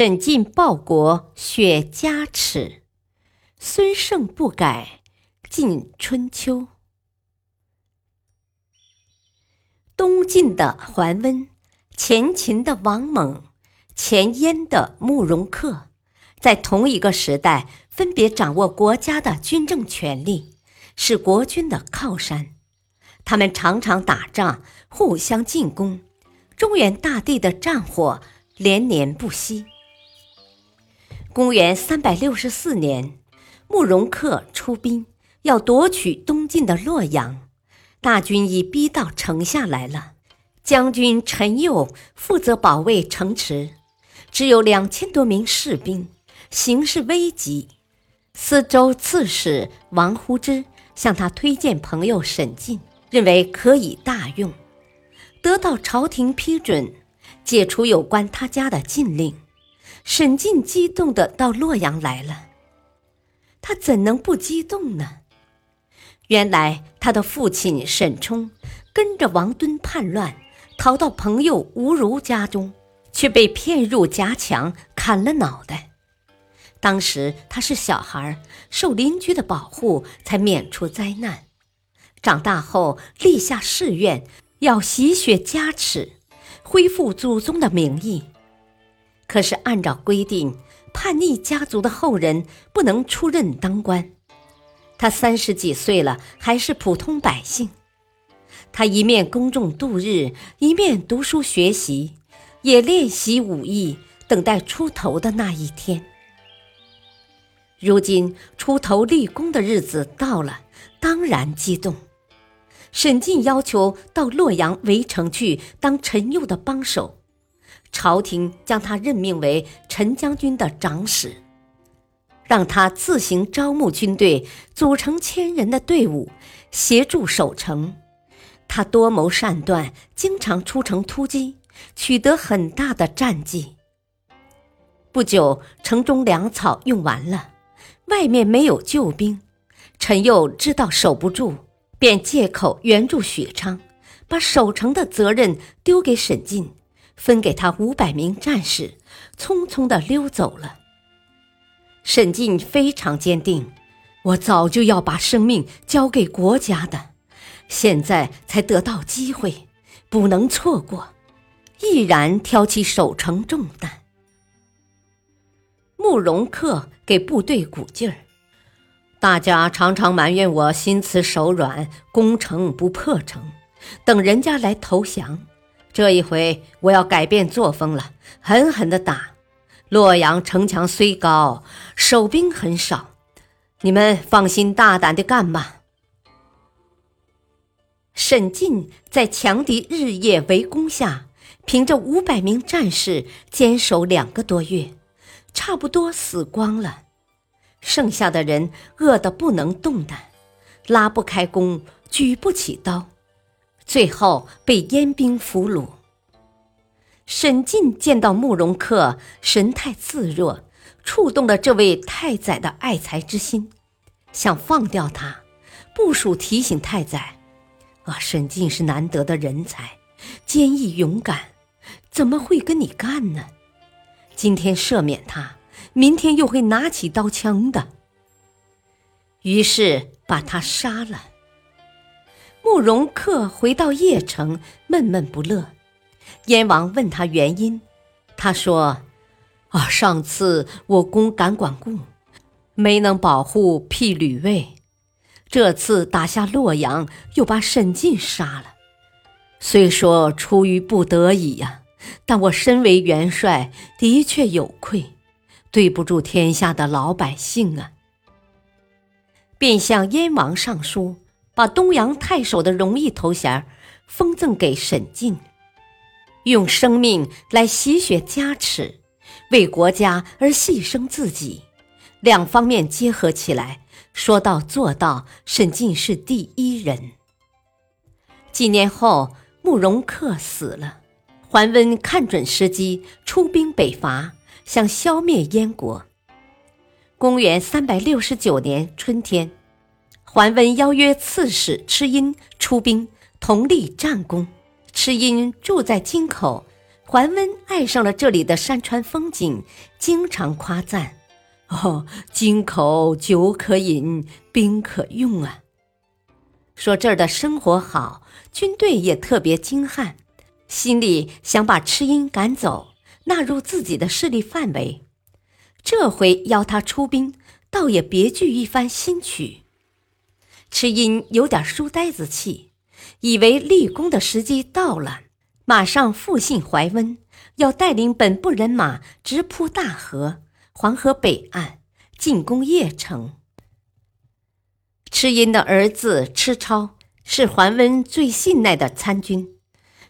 沈进报国，雪家耻；孙胜不改，尽春秋。东晋的桓温，前秦的王猛，前燕的慕容恪，在同一个时代，分别掌握国家的军政权力，是国君的靠山。他们常常打仗，互相进攻，中原大地的战火连年不息。公元三百六十四年，慕容恪出兵要夺取东晋的洛阳，大军已逼到城下来了。将军陈佑负责保卫城池，只有两千多名士兵，形势危急。司州刺史王呼之向他推荐朋友沈进，认为可以大用，得到朝廷批准，解除有关他家的禁令。沈进激动的到洛阳来了，他怎能不激动呢？原来他的父亲沈冲跟着王敦叛乱，逃到朋友吴如家中，却被骗入夹墙，砍了脑袋。当时他是小孩，受邻居的保护，才免除灾难。长大后立下誓愿，要洗雪家耻，恢复祖宗的名义。可是按照规定，叛逆家族的后人不能出任当官。他三十几岁了，还是普通百姓。他一面公众度日，一面读书学习，也练习武艺，等待出头的那一天。如今出头立功的日子到了，当然激动。沈进要求到洛阳围城去当陈佑的帮手。朝廷将他任命为陈将军的长史，让他自行招募军队，组成千人的队伍，协助守城。他多谋善断，经常出城突击，取得很大的战绩。不久，城中粮草用完了，外面没有救兵。陈佑知道守不住，便借口援助许昌，把守城的责任丢给沈进。分给他五百名战士，匆匆的溜走了。沈进非常坚定，我早就要把生命交给国家的，现在才得到机会，不能错过，毅然挑起守城重担。慕容恪给部队鼓劲儿，大家常常埋怨我心慈手软，攻城不破城，等人家来投降。这一回我要改变作风了，狠狠的打。洛阳城墙虽高，守兵很少，你们放心大胆的干吧。沈进在强敌日夜围攻下，凭着五百名战士坚守两个多月，差不多死光了。剩下的人饿得不能动弹，拉不开弓，举不起刀。最后被燕兵俘虏。沈进见到慕容恪神态自若，触动了这位太宰的爱才之心，想放掉他。部署提醒太宰：“啊，沈进是难得的人才，坚毅勇敢，怎么会跟你干呢？今天赦免他，明天又会拿起刀枪的。”于是把他杀了。慕容恪回到邺城，闷闷不乐。燕王问他原因，他说：“啊，上次我攻敢管固，没能保护辟吕卫；这次打下洛阳，又把沈进杀了。虽说出于不得已呀，但我身为元帅，的确有愧，对不住天下的老百姓啊。”便向燕王上书。把东阳太守的荣誉头衔封赠给沈进，用生命来洗雪家耻，为国家而牺牲自己，两方面结合起来，说到做到，沈进是第一人。几年后，慕容恪死了，桓温看准时机，出兵北伐，想消灭燕国。公元三百六十九年春天，桓温邀约刺史蚩殷出兵，同立战功。蚩殷住在京口。桓温爱上了这里的山川风景，经常夸赞：“哦，京口酒可饮，兵可用啊！”说这儿的生活好，军队也特别精悍，心里想把蚩殷赶走，纳入自己的势力范围。这回邀他出兵，倒也别具一番新曲。蚩殷有点书呆子气，以为立功的时机到了。马上复信怀温，要带领本部人马直扑大河、黄河北岸，进攻邺城。蚩殷的儿子迟超是桓温最信赖的参军，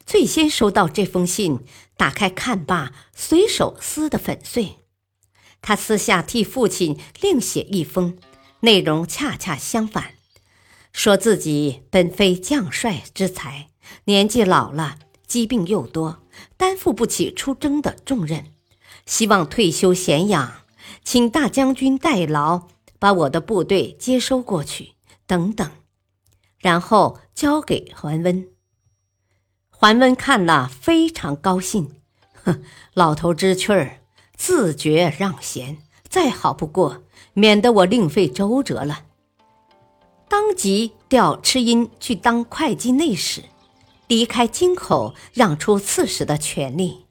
最先收到这封信，打开看罢，随手撕得粉碎。他私下替父亲另写一封，内容恰恰相反，说自己本非将帅之才，年纪老了。疾病又多，担负不起出征的重任，希望退休闲养，请大将军代劳，把我的部队接收过去，等等，然后交给桓温。桓温看了非常高兴，哼，老头知趣儿，自觉让贤，再好不过，免得我另费周折了。当即调蚩殷去当会稽内史。离开京口，让出刺史的权利。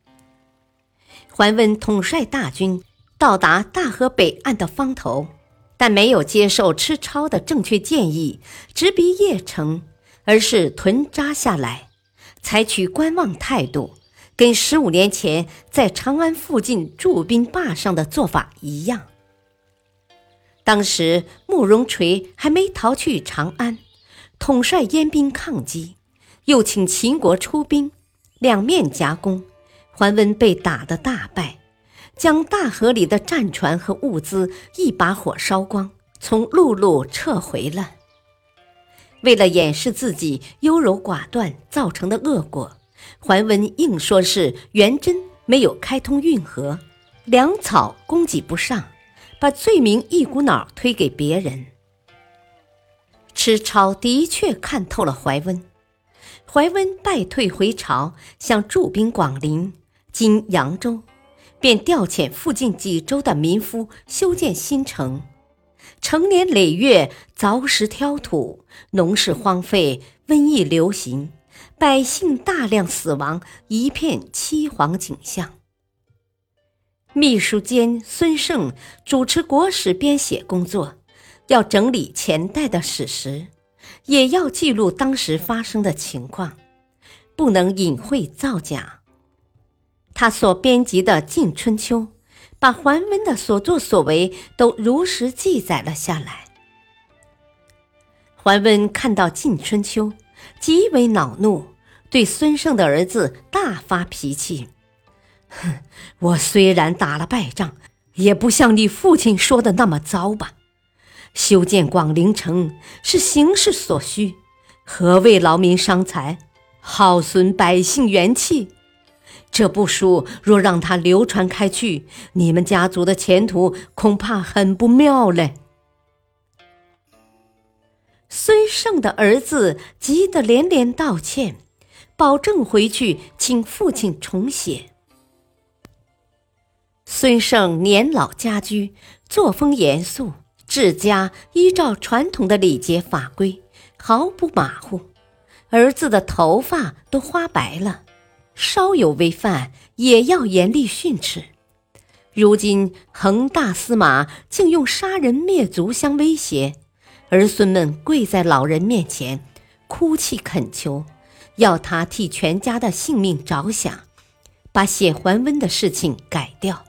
桓温统帅大军到达大河北岸的方头，但没有接受蚩超的正确建议，直逼邺城，而是屯扎下来，采取观望态度，跟十五年前在长安附近驻兵坝上的做法一样。当时慕容垂还没逃去长安，统帅燕兵抗击。又请秦国出兵，两面夹攻，桓温被打得大败，将大河里的战船和物资一把火烧光，从陆路撤回了。为了掩饰自己优柔寡断造成的恶果，桓温硬说是元贞没有开通运河，粮草供给不上，把罪名一股脑推给别人。蚩超的确看透了怀温。怀温败退回朝，想驻兵广陵（今扬州），便调遣附近几州的民夫修建新城。成年累月，凿石挑土，农事荒废，瘟疫流行，百姓大量死亡，一片凄惶景象。秘书监孙胜主持国史编写工作，要整理前代的史实。也要记录当时发生的情况，不能隐晦造假。他所编辑的《晋春秋》，把桓温的所作所为都如实记载了下来。桓温看到《晋春秋》，极为恼怒，对孙胜的儿子大发脾气：“哼，我虽然打了败仗，也不像你父亲说的那么糟吧。”修建广陵城是形势所需，何谓劳民伤财、耗损百姓元气？这部书若让它流传开去，你们家族的前途恐怕很不妙嘞。孙胜的儿子急得连连道歉，保证回去请父亲重写。孙胜年老家居，作风严肃。治家依照传统的礼节法规，毫不马虎。儿子的头发都花白了，稍有违犯也要严厉训斥。如今恒大司马竟用杀人灭族相威胁，儿孙们跪在老人面前，哭泣恳求，要他替全家的性命着想，把写桓温的事情改掉。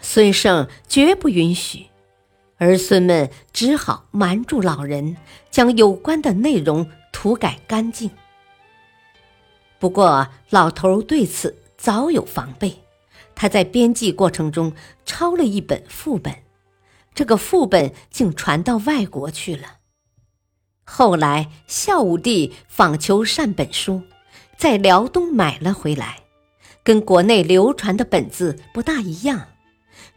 孙胜绝不允许。儿孙们只好瞒住老人，将有关的内容涂改干净。不过，老头对此早有防备，他在编辑过程中抄了一本副本，这个副本竟传到外国去了。后来孝武帝访求善本书，在辽东买了回来，跟国内流传的本子不大一样，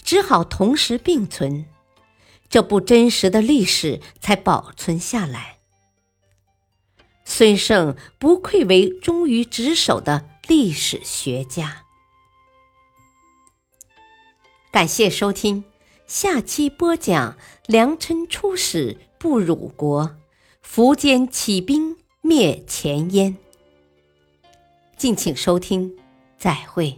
只好同时并存，这部真实的历史才保存下来。孙胜不愧为忠于职守的历史学家。感谢收听，下期播讲梁琛出使不辱国，苻坚起兵灭前燕。敬请收听，再会。